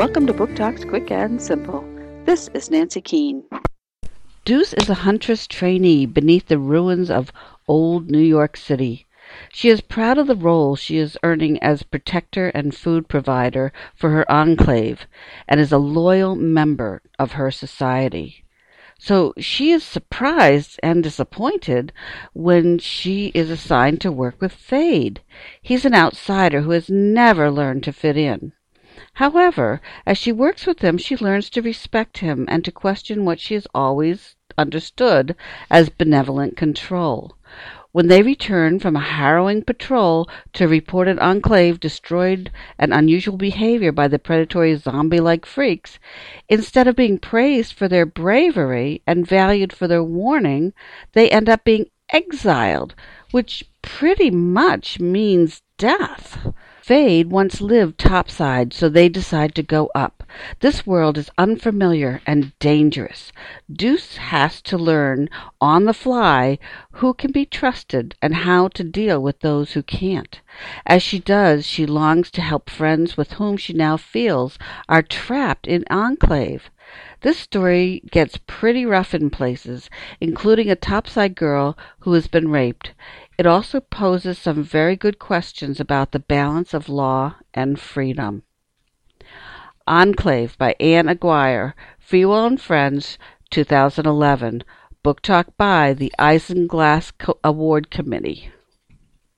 Welcome to Book Talks Quick and Simple. This is Nancy Keane. Deuce is a huntress trainee beneath the ruins of old New York City. She is proud of the role she is earning as protector and food provider for her enclave, and is a loyal member of her society. So she is surprised and disappointed when she is assigned to work with Fade. He's an outsider who has never learned to fit in. However, as she works with him she learns to respect him and to question what she has always understood as benevolent control. When they return from a harrowing patrol to report an enclave destroyed and unusual behavior by the predatory zombie-like freaks, instead of being praised for their bravery and valued for their warning, they end up being exiled, which pretty much means death. Fade once lived topside, so they decide to go up. This world is unfamiliar and dangerous. Deuce has to learn on the fly who can be trusted and how to deal with those who can't. As she does, she longs to help friends with whom she now feels are trapped in Enclave. This story gets pretty rough in places, including a topside girl who has been raped. It also poses some very good questions about the balance of law and freedom. Enclave by Ann Aguirre, Feiwel and Friends, 2011. Book Talk by the Isinglass Award Committee.